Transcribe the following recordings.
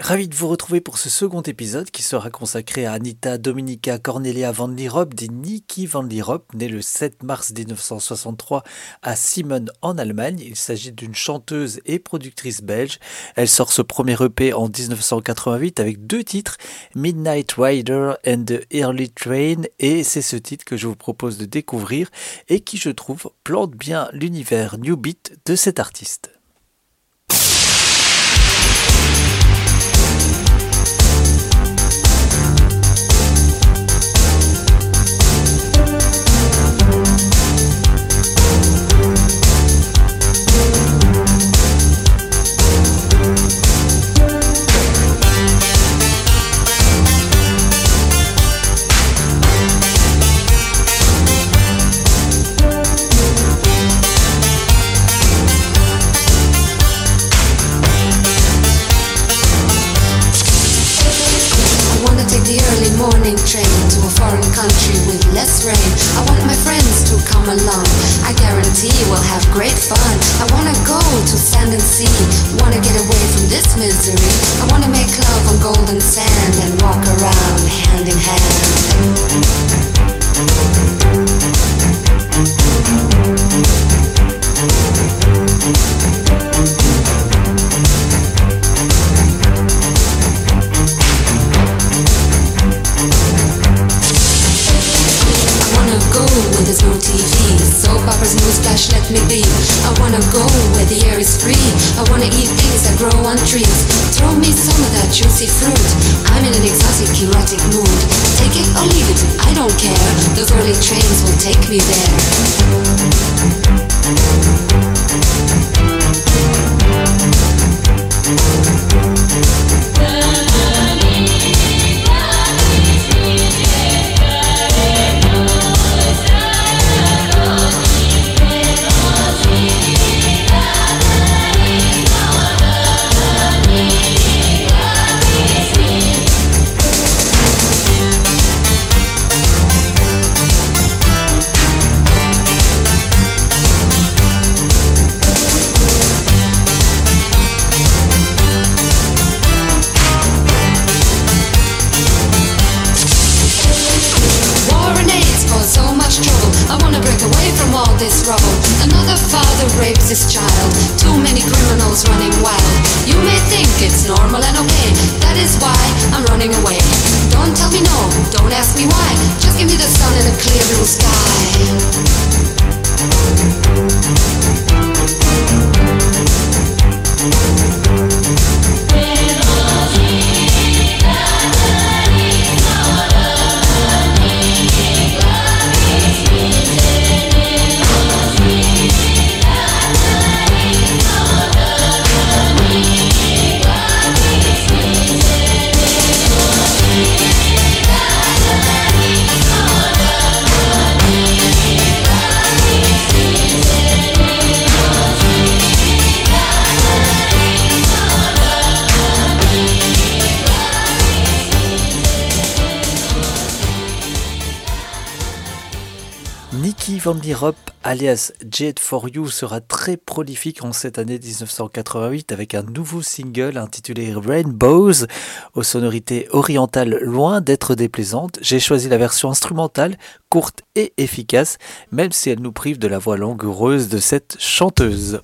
Ravi de vous retrouver pour ce second épisode qui sera consacré à Anita Dominica Cornelia van Lierop, dit Niki van Lierop, née le 7 mars 1963 à Simon en Allemagne. Il s'agit d'une chanteuse et productrice belge. Elle sort ce premier EP en 1988 avec deux titres, Midnight Rider and the Early Train, et c'est ce titre que je vous propose de découvrir et qui, je trouve, plante bien l'univers New Beat de cet artiste. morning train to a foreign country with less rain. I want my friends to come along. I guarantee we'll have great fun. I wanna go to sand and sea. Wanna get away from this misery. I wanna make love on golden sand and walk around hand in hand. Van alias Jet for You sera très prolifique en cette année 1988 avec un nouveau single intitulé Rainbows aux sonorités orientales loin d'être déplaisantes. J'ai choisi la version instrumentale, courte et efficace, même si elle nous prive de la voix langoureuse de cette chanteuse.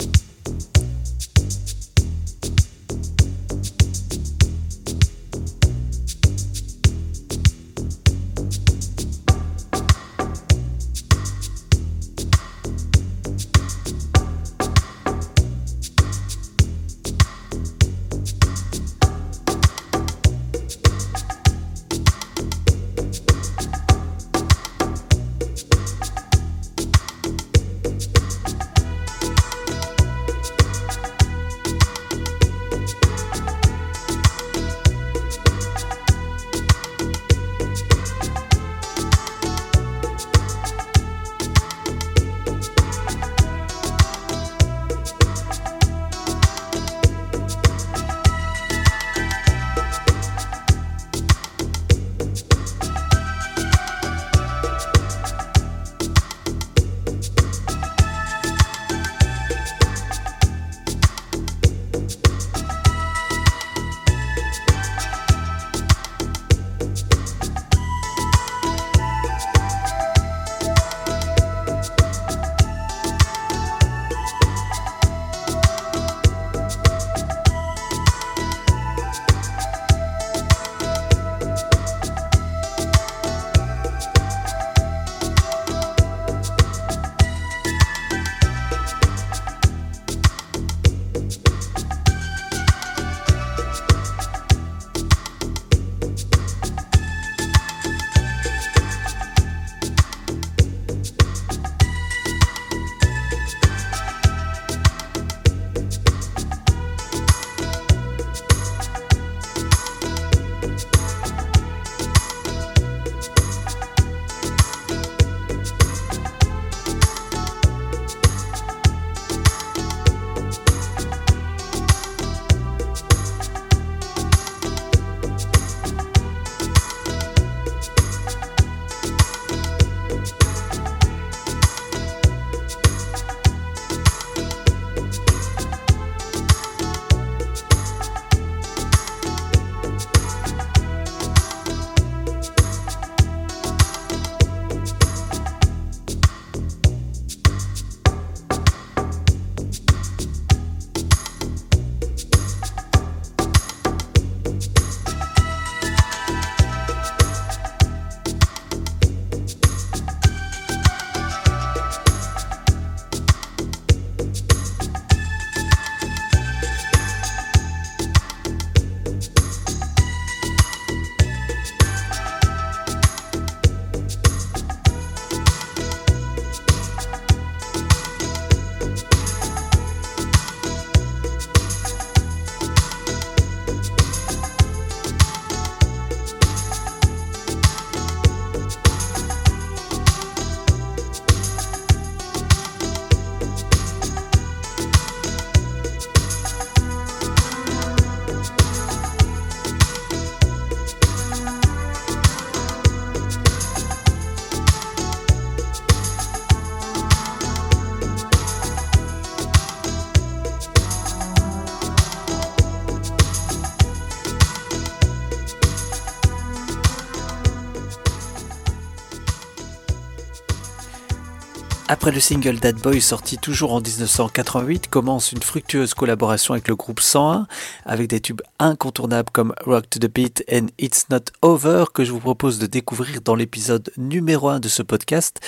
Après le single That Boy sorti toujours en 1988, commence une fructueuse collaboration avec le groupe 101, avec des tubes incontournables comme Rock to the Beat and It's Not Over que je vous propose de découvrir dans l'épisode numéro 1 de ce podcast,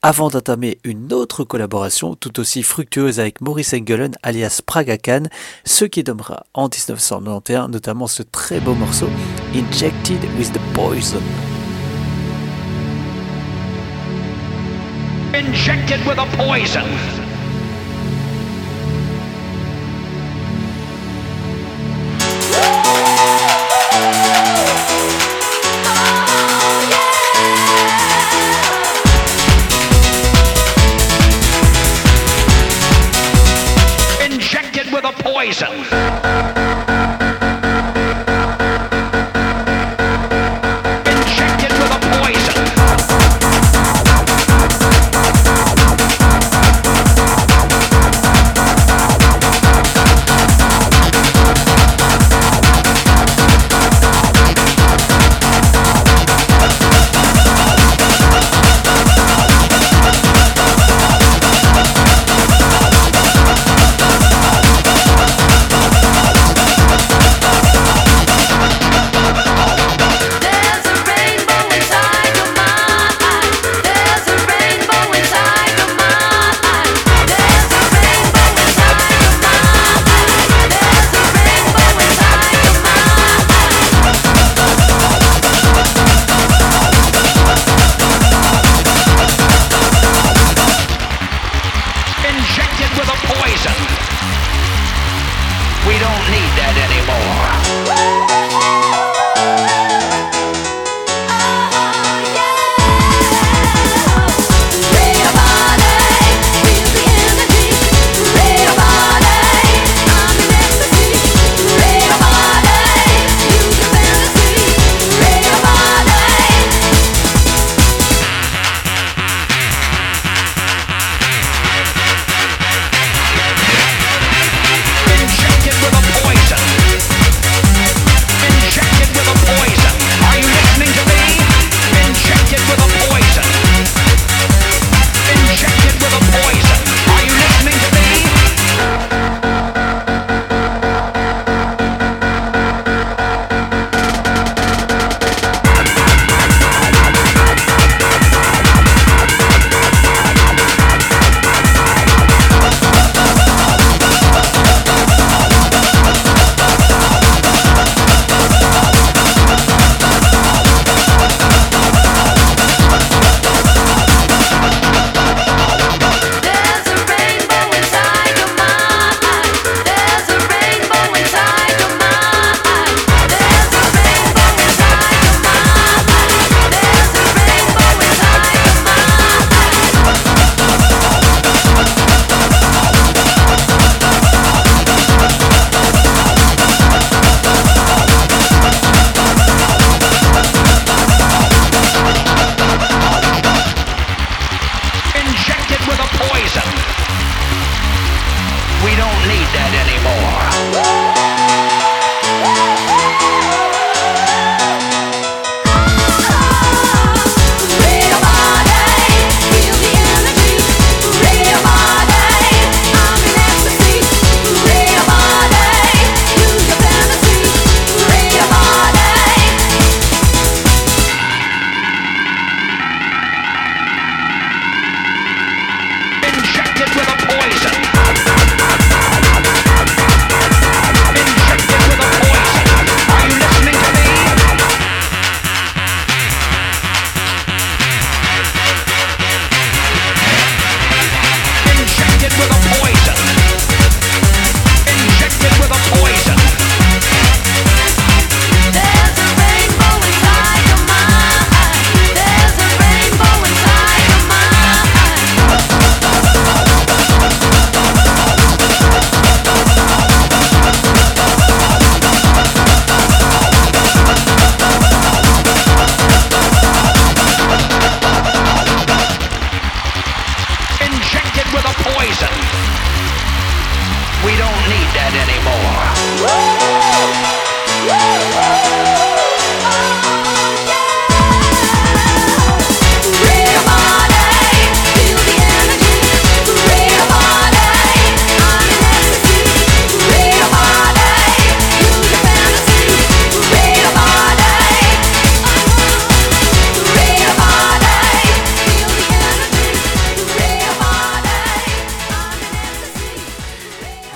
avant d'entamer une autre collaboration tout aussi fructueuse avec Maurice Engelen alias Praga Khan, ce qui donnera en 1991 notamment ce très beau morceau Injected with the Poison. Injected with a poison. need that anymore.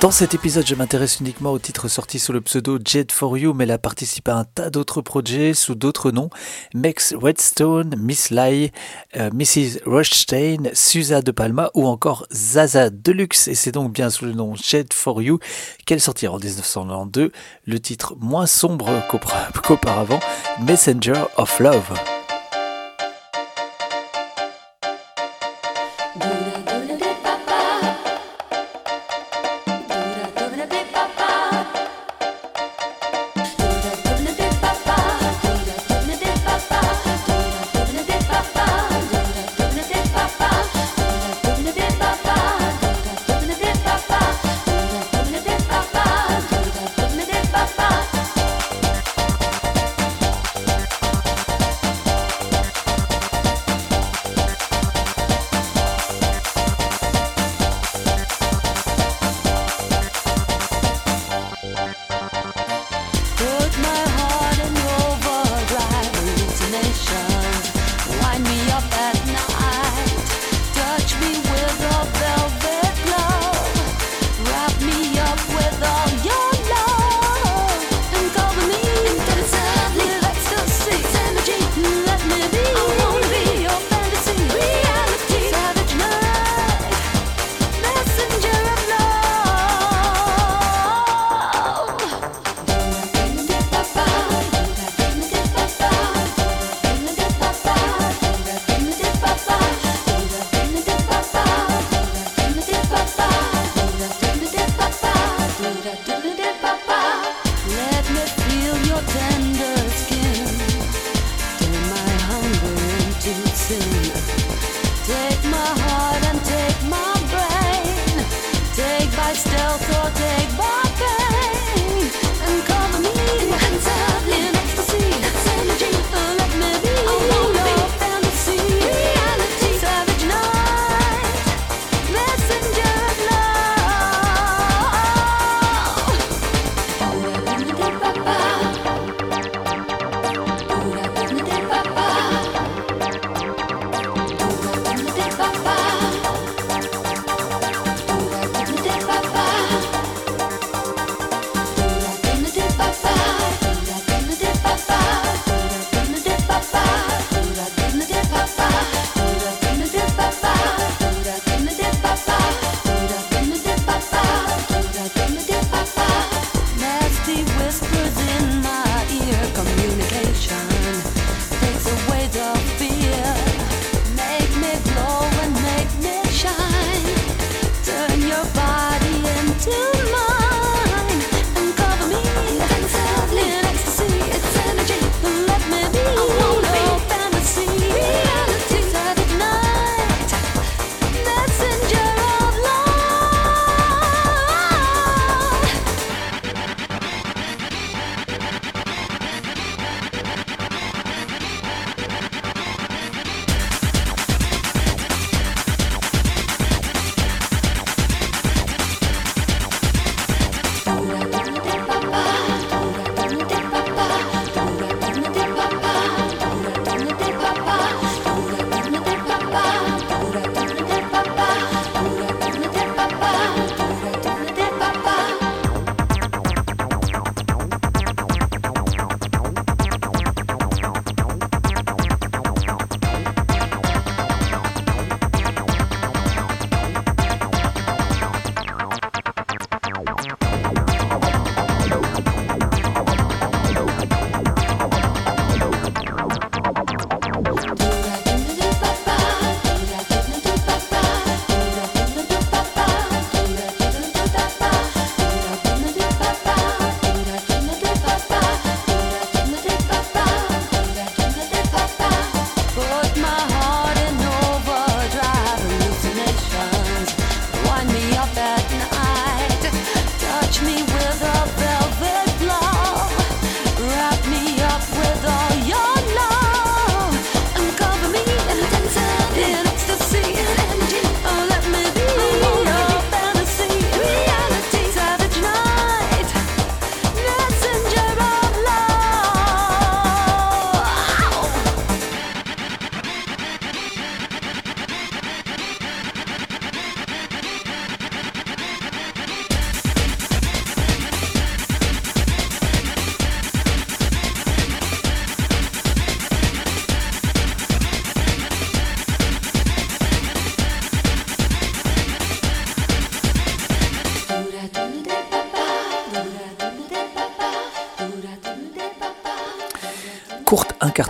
Dans cet épisode, je m'intéresse uniquement au titre sorti sous le pseudo Jet for You, mais elle a participé à un tas d'autres projets sous d'autres noms. Max Redstone, Miss Lai, euh, Mrs. Rushstein, Susa de Palma ou encore Zaza Deluxe. Et c'est donc bien sous le nom Jet for You qu'elle sortira en 1992. Le titre moins sombre qu'auparavant, Messenger of Love.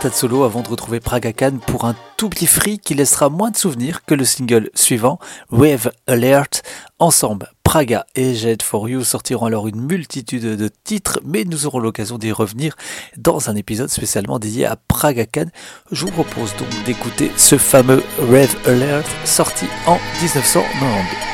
Courte incartade solo avant de retrouver Praga Khan pour un tout petit free qui laissera moins de souvenirs que le single suivant, Wave Alert. Ensemble, Praga et Jet for You sortiront alors une multitude de titres, mais nous aurons l'occasion d'y revenir dans un épisode spécialement dédié à Praga Khan. Je vous propose donc d'écouter ce fameux Wave Alert sorti en 1992.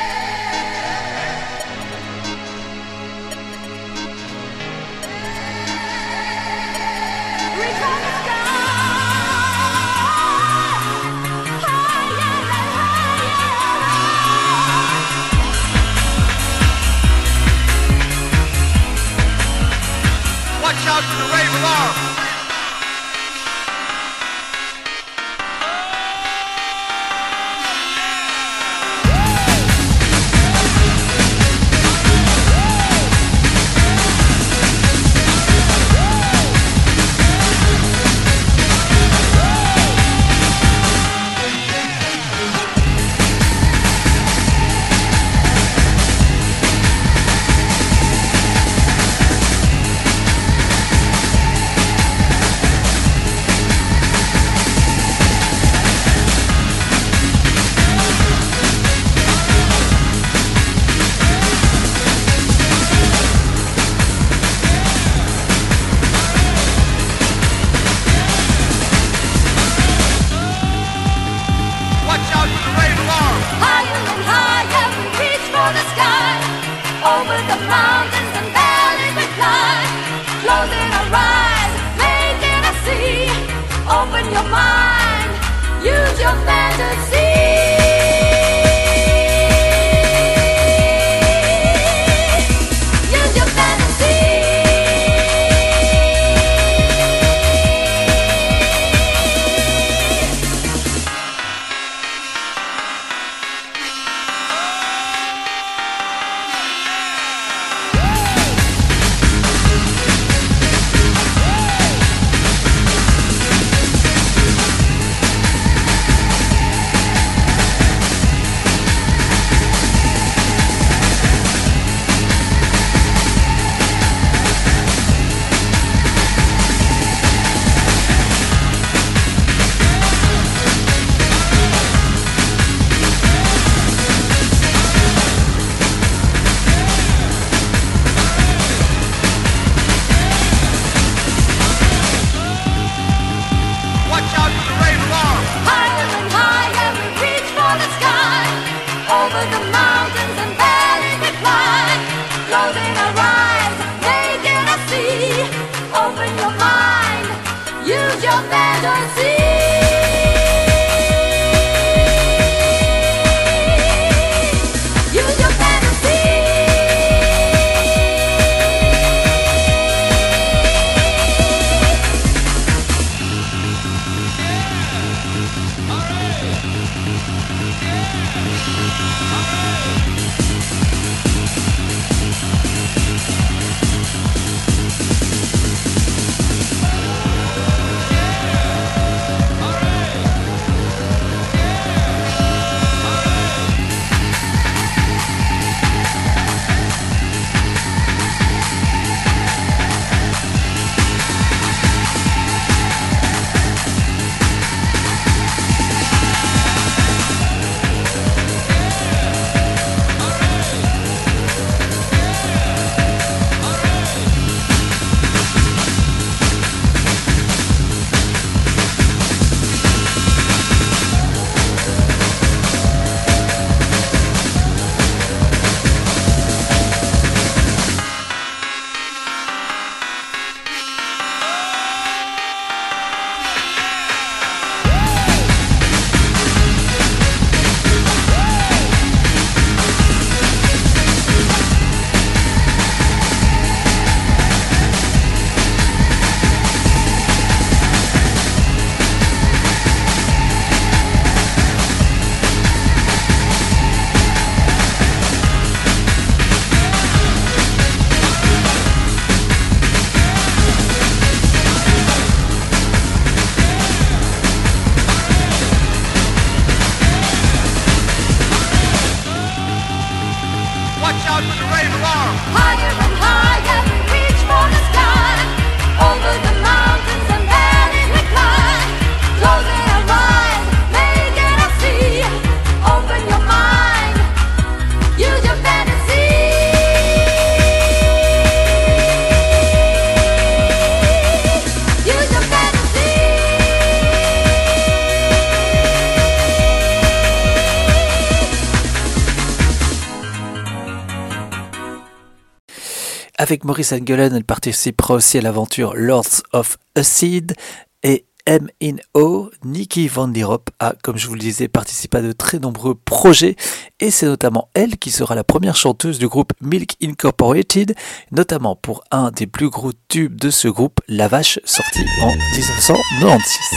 Avec Maurice Engelen, elle participera aussi à l'aventure Lords of Acid et M in O, Nikki Van Dierop a, comme je vous le disais, participé à de très nombreux projets et c'est notamment elle qui sera la première chanteuse du groupe Milk Incorporated, notamment pour un des plus gros tubes de ce groupe, La Vache, sorti en 1996.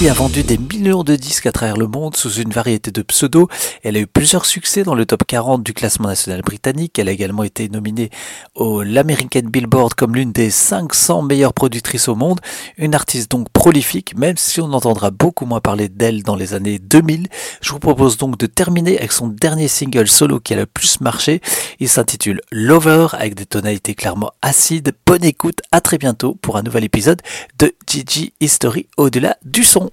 Qui a vendu des de disques à travers le monde sous une variété de pseudos. Elle a eu plusieurs succès dans le top 40 du classement national britannique. Elle a également été nominée au l'American Billboard comme l'une des 500 meilleures productrices au monde. Une artiste donc prolifique, même si on entendra beaucoup moins parler d'elle dans les années 2000. Je vous propose donc de terminer avec son dernier single solo qui a le plus marché. Il s'intitule Lover avec des tonalités clairement acides. Bonne écoute, à très bientôt pour un nouvel épisode de Gigi History au-delà du son.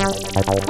I'm